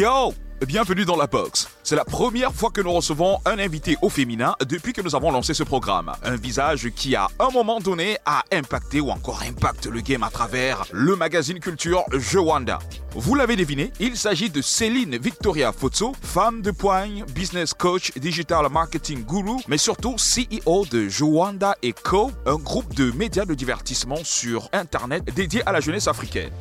Yo Bienvenue dans la box. C'est la première fois que nous recevons un invité au féminin depuis que nous avons lancé ce programme. Un visage qui, à un moment donné, a impacté ou encore impacte le game à travers le magazine culture Jewanda. Vous l'avez deviné, il s'agit de Céline Victoria Fotso, femme de poigne, business coach, digital marketing guru, mais surtout CEO de Jewanda Co, un groupe de médias de divertissement sur Internet dédié à la jeunesse africaine.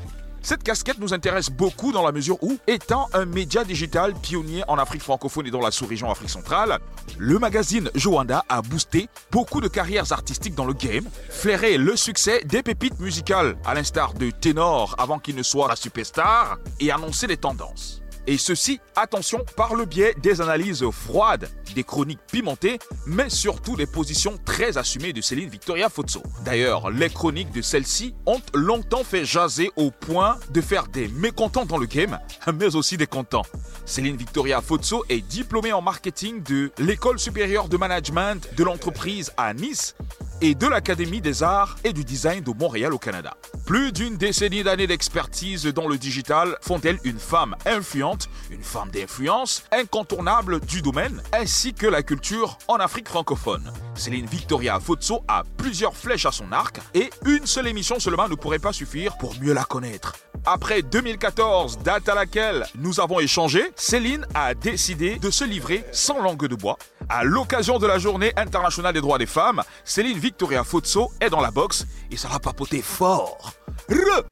Cette casquette nous intéresse beaucoup dans la mesure où, étant un média digital pionnier en Afrique francophone et dans la sous-région Afrique centrale, le magazine Joanda a boosté beaucoup de carrières artistiques dans le game, flairé le succès des pépites musicales, à l'instar de Ténor avant qu'il ne soit la superstar, et annoncé les tendances. Et ceci, attention, par le biais des analyses froides, des chroniques pimentées, mais surtout des positions très assumées de Céline Victoria Fotso. D'ailleurs, les chroniques de celle-ci ont longtemps fait jaser au point de faire des mécontents dans le game, mais aussi des contents. Céline Victoria Fotso est diplômée en marketing de l'École supérieure de management de l'entreprise à Nice et de l'Académie des arts et du design de Montréal au Canada. Plus d'une décennie d'années d'expertise dans le digital font elles une femme influente, une femme d'influence incontournable du domaine, ainsi que la culture en Afrique francophone. Céline Victoria Fotso a plusieurs flèches à son arc et une seule émission seulement ne pourrait pas suffire pour mieux la connaître. Après 2014, date à laquelle nous avons échangé, Céline a décidé de se livrer sans langue de bois. À l'occasion de la journée internationale des droits des femmes, Céline Victoria Fotso est dans la boxe et ça va papoter fort. Re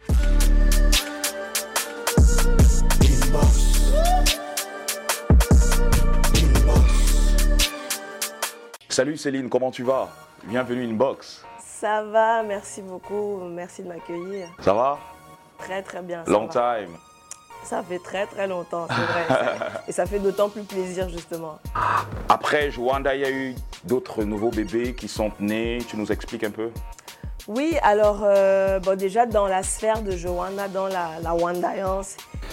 Salut Céline, comment tu vas? Bienvenue Inbox. Ça va, merci beaucoup, merci de m'accueillir. Ça va? Très très bien. ça Long va. time. Ça fait très très longtemps, c'est vrai. Et ça fait d'autant plus plaisir justement. Après Joanda, il y a eu d'autres nouveaux bébés qui sont nés. Tu nous expliques un peu? Oui, alors euh, bon, déjà dans la sphère de Joanna, dans la, la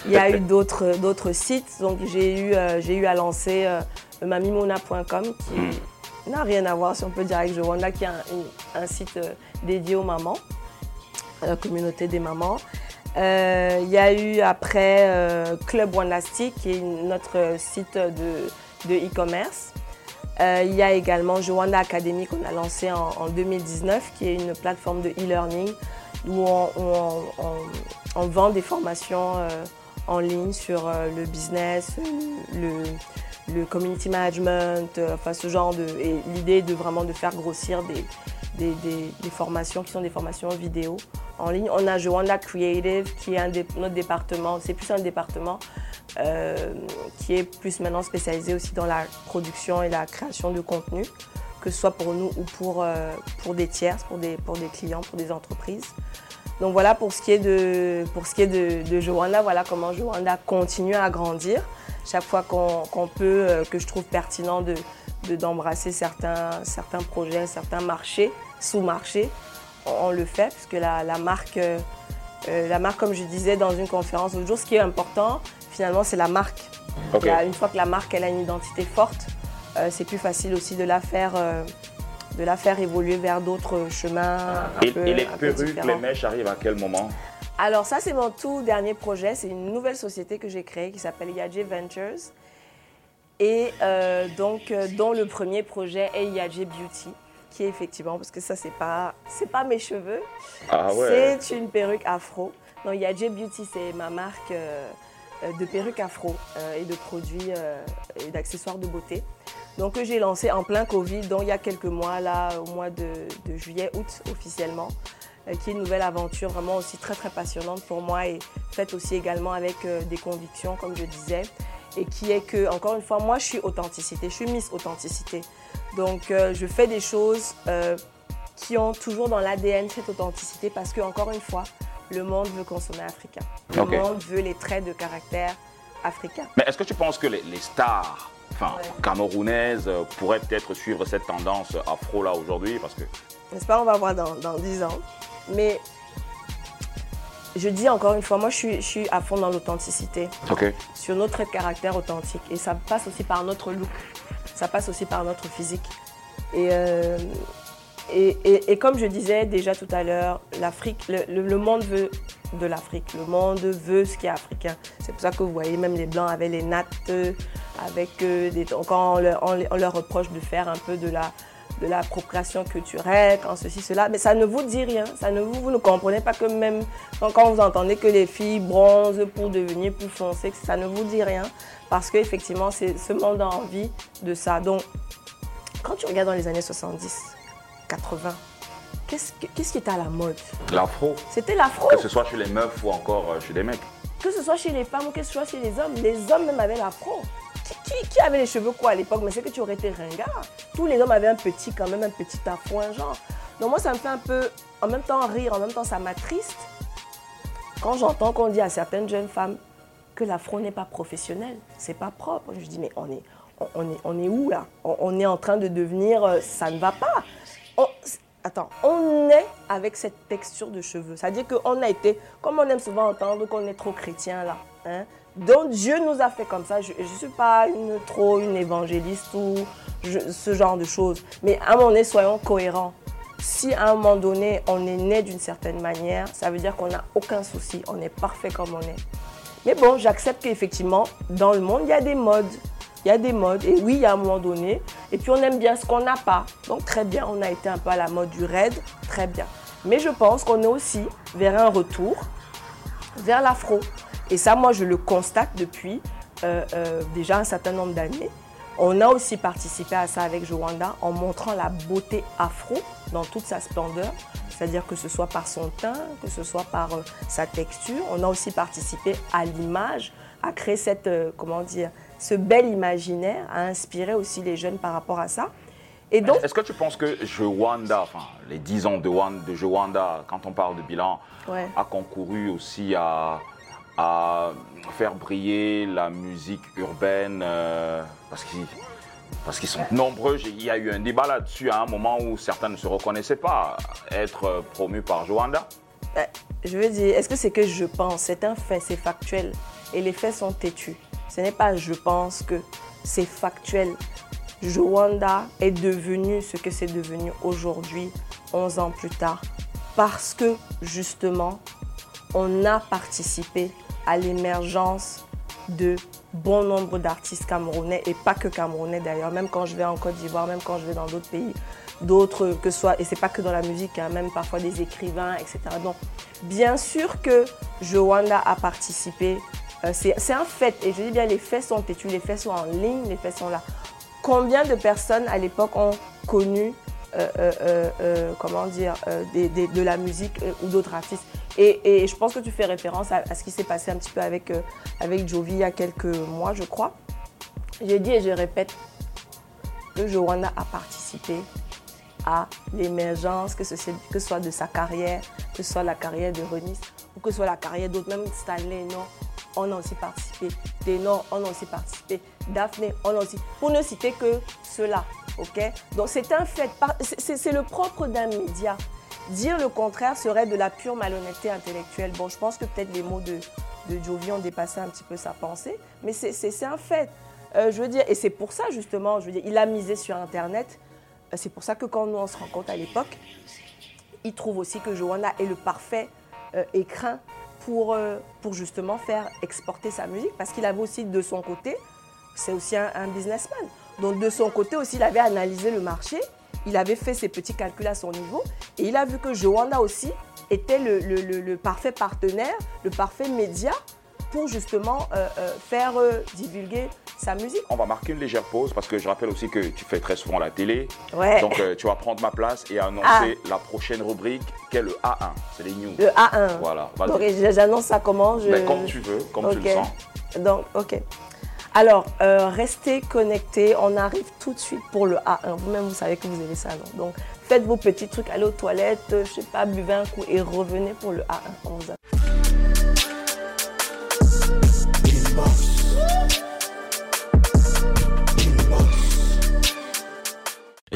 il y a eu d'autres d'autres sites. Donc j'ai eu, euh, j'ai eu à lancer euh, mamimona.com qui n'a rien à voir, si on peut dire, avec Joanna, qui est un site euh, dédié aux mamans, à la communauté des mamans. Euh, Il y a eu après euh, Club Wandastic, qui est notre site de e-commerce. Euh, il y a également Joanna Academy qu'on a lancé en, en 2019, qui est une plateforme de e-learning où on, vend des formations euh, en ligne sur euh, le business, le, le community management, euh, enfin ce genre de... Et l'idée de vraiment de faire grossir des, des, formations qui sont des formations vidéo en ligne. On a Joanna Creative qui est un notre département, c'est plus un département euh, qui est plus maintenant spécialisé aussi dans la production et la création de contenu, que ce soit pour nous ou pour, euh, pour des tiers, pour des, pour des clients, pour des entreprises. Donc voilà pour ce qui est de, pour ce qui est de, de Joanna, voilà comment Joanna continue à grandir. Chaque fois qu'on peut, euh, que je trouve pertinent de de- d'embrasser certains, certains projets, certains marchés, sous-marchés, on, on le fait, puisque la, la marque, euh, euh, la marque, comme je disais dans une conférence l'autre jour, ce qui est important, finalement, c'est la marque. Une fois que la marque elle a une identité forte, euh, c'est plus facile aussi de la faire, de la faire évoluer vers d'autres chemins. un Et, peu- et les perruques, les mèches arrivent à quel moment? Alors ça, c'est mon tout dernier projet. C'est une nouvelle société que j'ai créée qui s'appelle Yadje Ventures. Et euh, donc, euh, dont le premier projet est Yadje Beauty, qui est effectivement, parce que ça, c'est pas, c'est pas mes cheveux, Ah ouais. c'est une perruque afro. Donc Yadje Beauty, c'est ma marque euh, de perruques afro et de produits et d'accessoires de beauté. Donc que j'ai lancé en plein Covid, donc il y a quelques mois, là, au mois de, de juillet, août officiellement, qui est une nouvelle aventure vraiment aussi très très passionnante pour moi et faite aussi également avec euh, des convictions, comme je disais, et qui est que, encore une fois, moi je suis authenticité, je suis Miss Authenticité. Donc euh, je fais des choses euh, qui ont toujours dans l'ADN cette authenticité parce que, encore une fois, le monde veut consommer africain. Le monde veut les traits de caractère africains. Mais est-ce que tu penses que les, les stars enfin, Ouais. camerounaises euh, pourraient peut-être suivre cette tendance afro là aujourd'hui Parce que N'est-ce pas? On va voir dans, dans 10 ans. Mais je dis encore une fois, moi je suis, je suis à fond dans l'authenticité, Ok. sur notre trait de caractère authentique. Et ça passe aussi par notre look, ça passe aussi par notre physique. Et, euh, et, et- et comme je disais déjà tout à l'heure, l'Afrique, le, le- le monde veut, de l'Afrique. Le monde veut ce qui est africain. C'est pour ça que vous voyez même les Blancs avec les nattes, avec des, quand on leur, reproche de faire un peu de la, de l'appropriation culturelle, quand ceci, cela, mais ça ne vous dit rien. Ça ne vous, vous ne comprenez pas que même quand, vous entendez que les filles bronzent pour devenir plus foncées, ça ne vous dit rien. Parce qu'effectivement, ce monde a envie de ça. Donc, quand tu regardes dans les années 70, 80, qu'est-ce qui était à la mode? L'afro. C'était l'afro. Que ce soit chez les meufs ou encore euh, chez les mecs. Que ce soit chez les femmes ou que ce soit chez les hommes. Les hommes même avaient l'afro. Qui, avait les cheveux quoi à l'époque? Mais c'est que tu aurais été ringard. Tous les hommes avaient un petit, quand même, un petit afro, un genre. Donc moi, ça me fait un peu, en même temps rire, en même temps ça m'attriste. Quand j'entends qu'on dit à certaines jeunes femmes que l'afro n'est pas professionnel, c'est pas propre. Je dis, mais on est, on est, on où là? On, est en train de devenir, euh, ça ne va pas. attends, on est avec cette texture de cheveux. C'est-à-dire qu'on a été, comme on aime souvent entendre qu'on est trop chrétien là. Hein? Donc Dieu nous a fait comme ça. Je ne suis pas une, trop une évangéliste ou ce genre de choses. Mais à un moment donné, soyons cohérents. Si à un moment donné, on est né d'une certaine manière, ça veut dire qu'on n'a aucun souci. On est parfait comme on est. Mais bon, j'accepte qu'effectivement, dans le monde, il y a des modes. Il y a des modes. Et oui, il y a un moment donné. Et puis, on aime bien ce qu'on n'a pas. Donc, très bien, on a été un peu à la mode du raid. Très bien. Mais je pense qu'on est aussi vers un retour vers l'afro. Et ça, moi, je le constate depuis euh, euh, déjà un certain nombre d'années. On a aussi participé à ça avec Joanda en montrant la beauté afro dans toute sa splendeur, c'est-à-dire que ce soit par son teint, que ce soit par euh, sa texture. On a aussi participé à l'image, à créer cette, comment dire, ce bel imaginaire, à inspirer aussi les jeunes par rapport à ça. Et donc, est-ce que tu penses que Joanda, enfin les 10 ans de, de Joanda, quand on parle de bilan, a concouru aussi à à faire briller la musique urbaine euh, parce qu'ils parce qu'ils sont nombreux. Il y a eu un débat là-dessus à un moment où certains ne se reconnaissaient pas être promus par Joanda. Ben, je veux dire, est-ce que c'est que je pense? C'est un fait, c'est factuel. Et les faits sont têtus. Ce n'est pas je pense que, c'est factuel. Joanda est devenu ce que c'est devenu aujourd'hui, 11 ans plus tard, parce que justement, on a participé à l'émergence de bon nombre d'artistes camerounais et pas que camerounais d'ailleurs, même quand je vais en Côte d'Ivoire, même quand je vais dans d'autres pays, d'autres que soit, et c'est pas que dans la musique, hein, même parfois des écrivains, etc. Donc, bien sûr que Joanda a participé, euh, c'est un fait, et je dis bien les faits sont têtus, les faits sont en ligne, les faits sont là. Combien de personnes à l'époque ont connu, euh, euh, comment dire, de la musique ou d'autres artistes et, je pense que tu fais référence à, ce qui s'est passé un petit peu avec, euh, avec Jovi il y a quelques mois, je crois. J'ai dit et je répète que Johanna a participé à l'émergence, que, ce, soit de sa carrière, que ce soit la carrière de Renis ou que ce soit la carrière d'autres, même Stanley, non, on a aussi participé. Ténor, on a aussi participé. Daphné, on a aussi. Pour ne citer que cela, Donc c'est un fait, c'est le propre d'un média. Dire le contraire serait de la pure malhonnêteté intellectuelle. Bon, je pense que peut-être les mots de, de Jovi ont dépassé un petit peu sa pensée, mais c'est un fait. Euh, je veux dire, et c'est pour ça justement, je veux dire, il a misé sur Internet. Euh, c'est pour ça que quand nous on se rend compte à l'époque, il trouve aussi que Johanna est le parfait euh, écrin pour, pour justement faire exporter sa musique, parce qu'il avait aussi de son côté, c'est aussi un businessman. Donc de son côté aussi, il avait analysé le marché il avait fait ses petits calculs à son niveau et il a vu que Johanna aussi était le, parfait partenaire, le parfait média pour justement euh, euh, faire euh, divulguer sa musique. On va marquer une légère pause parce que je rappelle aussi que tu fais très souvent la télé. Donc tu vas prendre ma place et annoncer ah. la prochaine rubrique qui est le A1. C'est les news. Le A1. Voilà. Donc j'annonce ça comment? Je... Ben, comme tu veux, comme tu le sens. Donc, ok. Alors, euh, restez connectés. On arrive tout de suite pour le A1. Vous-même, vous savez que vous avez ça. Donc, faites vos petits trucs, allez aux toilettes, je sais pas, buvez un coup et revenez pour le A1. On vous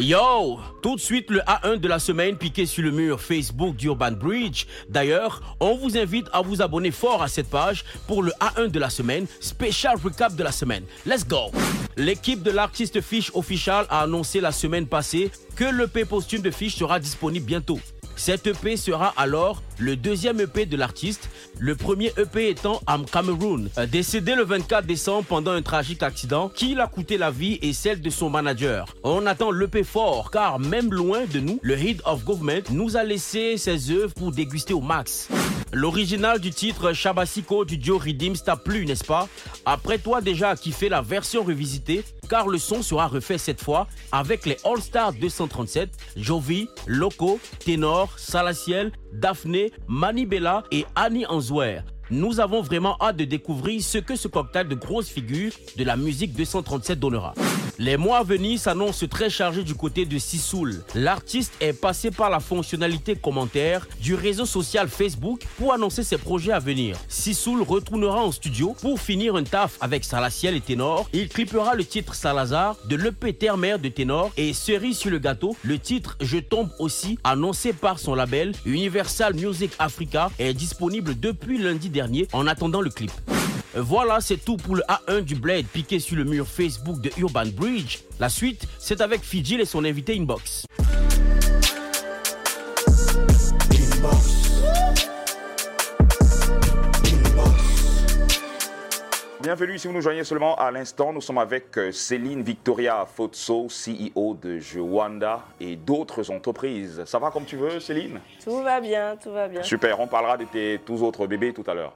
Yo Tout de suite le A1 de la semaine piqué sur le mur Facebook d'Urban Bridge. D'ailleurs, on vous invite à vous abonner fort à cette page pour le A1 de la semaine, spécial recap de la semaine. Let's go L'équipe de l'artiste Fish Official a annoncé la semaine passée que le P posthume de Fish sera disponible bientôt. Cette EP sera alors le deuxième EP de l'artiste, le premier EP étant Am Cameroon, euh, décédé le 24 décembre pendant un tragique accident qui l'a coûté la vie et celle de son manager. On attend l'EP fort car même loin de nous, le Head of Government nous a laissé ses œuvres pour déguster au max. L'original du titre Shabasiko du duo Redeems t'a plu, n'est-ce pas? Après toi déjà kiffé la version revisitée, car le son sera refait cette fois avec les All Stars 237, Jovi, Loco, Ténor, Salaciel, Daphné, Manibella et Annie Anzouer. Nous avons vraiment hâte de découvrir ce que ce cocktail de grosses figures de la musique 237 donnera. Les mois à venir s'annoncent très chargés du côté de Sisoul. L'artiste est passé par la fonctionnalité commentaire du réseau social Facebook pour annoncer ses projets à venir. Sisoul retournera en studio pour finir un taf avec Salaciel et Ténor. Il clippera le titre Salazar de l'EP Terre-Mère de Ténor et cerise sur le gâteau, le titre Je tombe aussi, annoncé par son label Universal Music Africa, est disponible depuis lundi en attendant le clip. Voilà, c'est tout pour le A1 du Blade piqué sur le mur Facebook de Urban Bridge. La suite, c'est avec Fidji et son invité Inbox. Bienvenue si vous nous joignez seulement à l'instant. Nous sommes avec euh, Céline Victoria Fotso, CEO de Jewanda et d'autres entreprises. Ça va comme tu veux, Céline? Tout va bien, tout va bien. Super, on parlera de tes tous autres bébés tout à l'heure.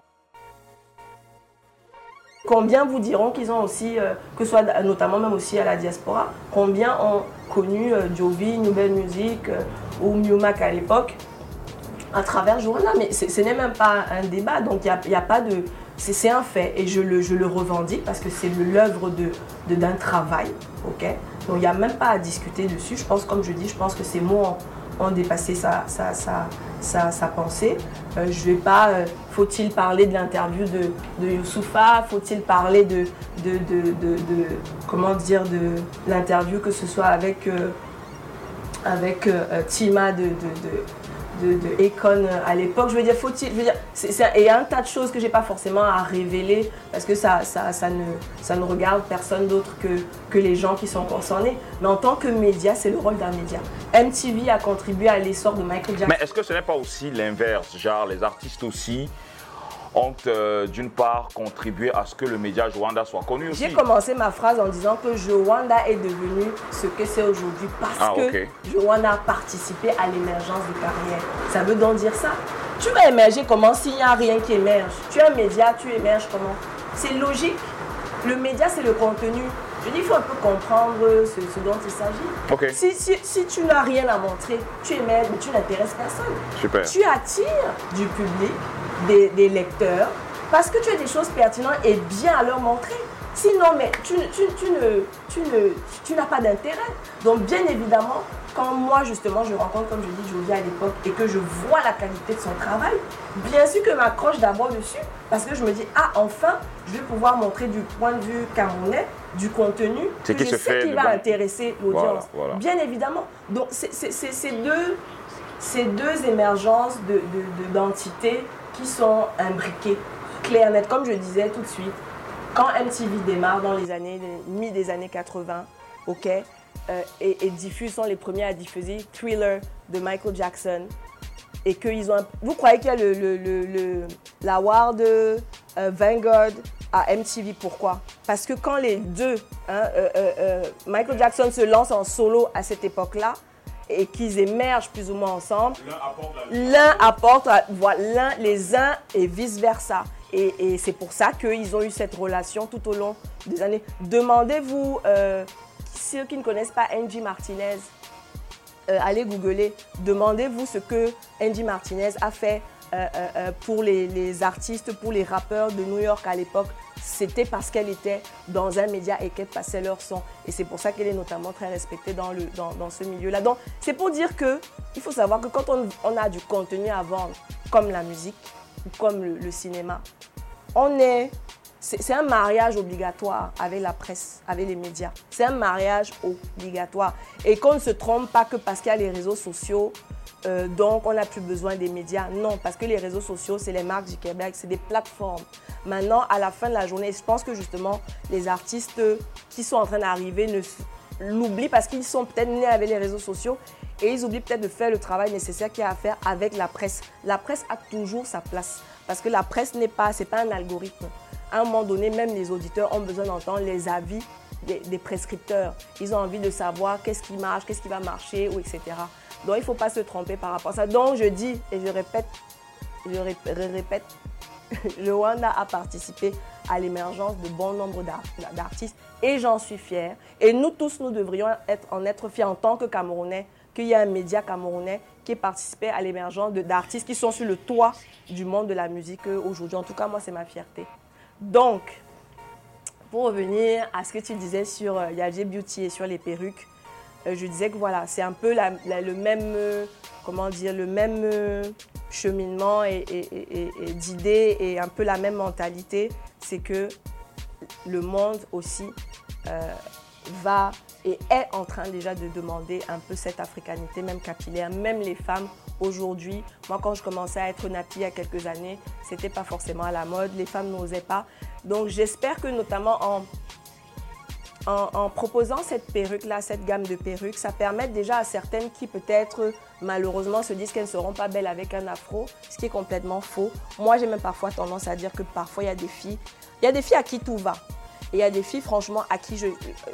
Combien vous diront qu'ils ont aussi, euh, que ce soit notamment même aussi à la diaspora, combien ont connu euh, Jovi, Nouvelle Musique euh, ou Miumac à l'époque à travers Joanna Mais ce n'est même pas un débat, donc il n'y a, a, pas de... C'est un fait et je le, revendique parce que c'est l'œuvre d'un travail, Donc il n'y a même pas à discuter dessus. Je pense, comme je dis, je pense que c'est moi ont dépassé sa, pensée. Euh, je vais pas. Euh, faut-il parler de l'interview de, de Youssoufa? Faut-il parler de, comment dire de l'interview que ce soit avec euh, avec Tima de, de, Econ à l'époque. Je veux dire, faut-il. Je veux dire, il y a un tas de choses que j'ai pas forcément à révéler parce que ça, ça, ça, ne, ça ne regarde personne d'autre que, que les gens qui sont concernés. Mais en tant que média, c'est le rôle d'un média. MTV a contribué à l'essor de Michael Jackson. Mais est-ce que ce n'est pas aussi l'inverse? Genre, les artistes aussi ont euh, d'une part contribué à ce que le média Joanda soit connu aussi. J'ai commencé ma phrase en disant que Joanda est devenu ce que c'est aujourd'hui parce ah, que Joanda a participé à l'émergence de carrière. Ça veut donc dire ça. Tu vas émerger comment s'il n'y a rien qui émerge? Tu es un média, tu émerges comment? C'est logique. Le média, c'est le contenu. Je dis, il faut un peu comprendre ce, dont il s'agit. Si, si, si, tu n'as rien à montrer, tu émerges, mais tu n'intéresses personne. Super. Tu attires du public, des, lecteurs, parce que tu as des choses pertinentes et bien à leur montrer. Sinon, mais tu, tu, tu ne, tu, ne, tu n'as pas d'intérêt. Donc, bien évidemment, quand moi, justement, je rencontre, comme je dis, Jovi à l'époque et que je vois la qualité de son travail, bien sûr que m'accroche d'abord dessus parce que je me dis, ah, enfin, je vais pouvoir montrer du point de vue camerounais du contenu que qui je sais qui va intéresser l'audience. Bien évidemment. Donc, c'est deux, ces deux émergences d'entités de, qui sont imbriquées, claires, nettes. Comme je disais tout de suite, quand MTV démarre dans les années, mi des années 80, ok, euh, et, diffusent, sont les premiers à diffuser Thriller de Michael Jackson, et qu'ils ont... Vous croyez qu'il y a le, le, le, l'award euh, Vanguard à MTV, pourquoi? Parce que quand les deux, hein, euh, Michael Jackson se lance en solo à cette époque-là, et qu'ils émergent plus ou moins ensemble, l'un apporte, l'un les uns et vice-versa. Et, c'est pour ça qu'ils ont eu cette relation tout au long des années. Demandez-vous, euh, ceux qui ne connaissent pas Angie Martinez, euh, allez googler, demandez-vous ce que Angie Martinez a fait euh, pour les, artistes, pour les rappeurs de New York à l'époque c'était parce qu'elle était dans un média et qu'elle passait leur son. Et c'est pour ça qu'elle est notamment très respectée dans, ce milieu-là. Donc, c'est pour dire que il faut savoir que quand on, on, a du contenu à vendre, comme la musique ou comme le, cinéma, on est. C'est un mariage obligatoire avec la presse, avec les médias. C'est un mariage obligatoire. Et qu'on ne se trompe pas que parce qu'il y a les réseaux sociaux, euh, donc on n'a plus besoin des médias. Non, parce que les réseaux sociaux, c'est les marques du Québec, c'est des plateformes. Maintenant, à la fin de la journée, je pense que justement, les artistes qui sont en train d'arriver l'oublient parce qu'ils sont peut-être nés avec les réseaux sociaux Et ils oublient peut-être de faire le travail nécessaire qu'il y a à faire avec la presse. La presse a toujours sa place. Parce que la presse n'est pas, c'est pas un algorithme. À un moment donné, même les auditeurs ont besoin d'entendre les avis des, prescripteurs. Ils ont envie de savoir qu'est-ce qui marche, qu'est-ce qui va marcher, etc. Donc il ne faut pas se tromper par rapport à ça. Donc je dis, et je répète, je répète, le Rwanda a participé à l'émergence de bon nombre d'artistes et j'en suis fière. Et nous tous, nous devrions en être fiers en tant que Camerounais qu'il y a un média camerounais qui participé à l'émergence d'artistes qui sont sur le toit du monde de la musique aujourd'hui. En tout cas, moi, c'est ma fierté. Donc, pour revenir à ce que tu disais sur euh, Beauty et sur les perruques, euh, je disais que voilà, c'est un peu le même, euh, comment dire, le même cheminement et, d'idées et un peu la même mentalité. C'est que le monde aussi va et est en train déjà de demander un peu cette africanité, même capillaire, même les femmes aujourd'hui. Moi, quand je commençais à être nappie il y a quelques années, c'était pas forcément à la mode, les femmes n'osaient pas. Donc, j'espère que notamment en, en, proposant cette perruque-là, cette gamme de perruques, ça permet déjà à certaines qui peut-être malheureusement se disent qu'elles ne seront pas belles avec un afro, ce qui est complètement faux. Moi, j'ai même parfois tendance à dire que parfois il y a des filles, il y a des filles à qui tout va. Et il y a des filles, franchement, à qui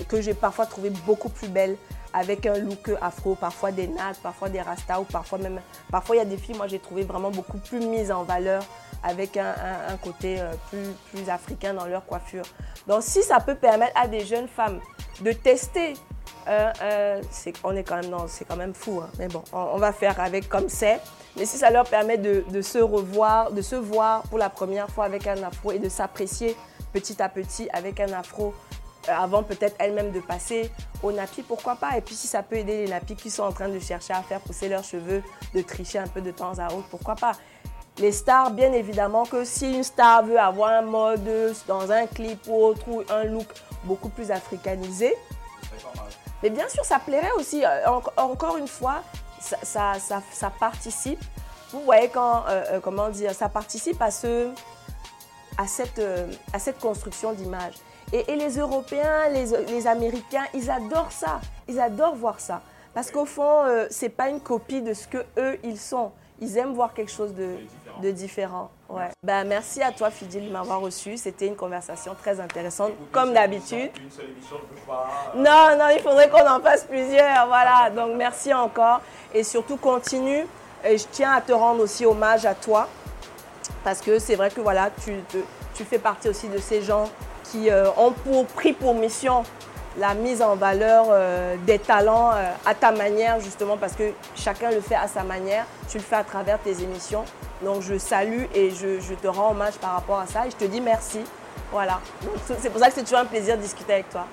que j'ai parfois trouvé beaucoup plus belles avec un look afro, parfois des nattes, parfois des rastas, ou parfois même. Parfois, il y a des filles, moi, j'ai trouvé vraiment beaucoup plus mises en valeur avec un, côté euh, plus, plus africain dans leur coiffure. Donc, si ça peut permettre à des jeunes femmes de tester euh, euh, on est quand même c'est quand même fou, hein. mais bon, on, va faire avec comme c'est. Mais si ça leur permet de, se revoir, de se voir pour la première fois avec un afro et de s'apprécier petit à petit avec un afro euh, avant peut-être elle-même de passer au nappy, pourquoi pas Et puis si ça peut aider les nappis qui sont en train de chercher à faire pousser leurs cheveux, de tricher un peu de temps à autre, pourquoi pas les stars, bien évidemment que si une star veut avoir un mode dans un clip ou autre, ou un look beaucoup plus africanisé, mais bien sûr, ça plairait aussi. Euh, encore une fois, ça, ça, participe. Vous voyez quand, euh, comment dire, ça participe à ce, à cette, euh, à cette construction d'image. Et, les Européens, les, les, Américains, ils adorent ça. Ils adorent voir ça. Parce qu'au fond, euh, ce n'est pas une copie de ce que eux ils sont. Ils aiment voir quelque chose de, de différent. Ouais. Ben, merci à toi, Fidil, de m'avoir reçu. C'était une conversation très intéressante, comme d'habitude. Non, non, il faudrait qu'on en fasse plusieurs. Voilà. Donc, merci encore. Et surtout, continue. Et je tiens à te rendre aussi hommage à toi parce que c'est vrai que voilà, tu, fais partie aussi de ces gens qui euh, ont pour, pris pour mission la mise en valeur euh, des talents euh, à ta manière, justement, parce que chacun le fait à sa manière. Tu le fais à travers tes émissions. Donc, je salue et je, je te rends hommage par rapport à ça et je te dis merci. Voilà. C'est pour ça que c'est toujours un plaisir de discuter avec toi.